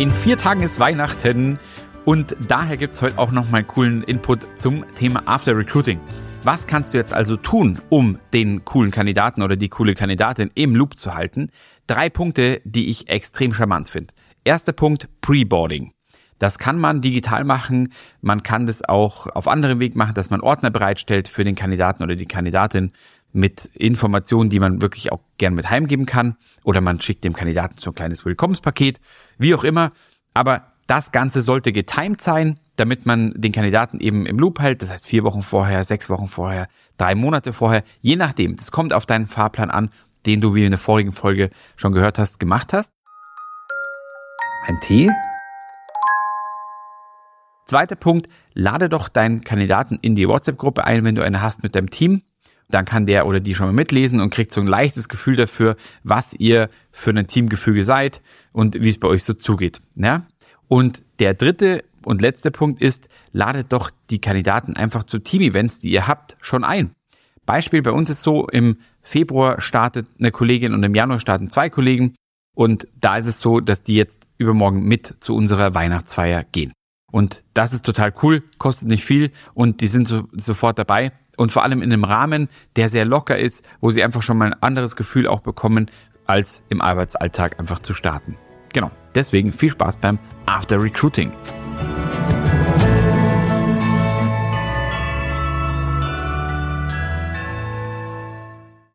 In vier Tagen ist Weihnachten und daher gibt es heute auch noch mal einen coolen Input zum Thema After Recruiting. Was kannst du jetzt also tun, um den coolen Kandidaten oder die coole Kandidatin im Loop zu halten? Drei Punkte, die ich extrem charmant finde. Erster Punkt, Preboarding. Das kann man digital machen. Man kann das auch auf anderem Weg machen, dass man Ordner bereitstellt für den Kandidaten oder die Kandidatin mit Informationen, die man wirklich auch gern mit heimgeben kann. Oder man schickt dem Kandidaten so ein kleines Willkommenspaket, wie auch immer. Aber das Ganze sollte getimed sein, damit man den Kandidaten eben im Loop hält. Das heißt vier Wochen vorher, sechs Wochen vorher, drei Monate vorher, je nachdem. Das kommt auf deinen Fahrplan an, den du, wie in der vorigen Folge schon gehört hast, gemacht hast. Ein Tee. Zweiter Punkt, lade doch deinen Kandidaten in die WhatsApp-Gruppe ein, wenn du eine hast mit deinem Team. Dann kann der oder die schon mal mitlesen und kriegt so ein leichtes Gefühl dafür, was ihr für ein Teamgefüge seid und wie es bei euch so zugeht. Ja? Und der dritte und letzte Punkt ist, ladet doch die Kandidaten einfach zu Team-Events, die ihr habt, schon ein. Beispiel bei uns ist so, im Februar startet eine Kollegin und im Januar starten zwei Kollegen. Und da ist es so, dass die jetzt übermorgen mit zu unserer Weihnachtsfeier gehen. Und das ist total cool, kostet nicht viel und die sind so, sofort dabei. Und vor allem in einem Rahmen, der sehr locker ist, wo sie einfach schon mal ein anderes Gefühl auch bekommen, als im Arbeitsalltag einfach zu starten. Genau. Deswegen viel Spaß beim After Recruiting.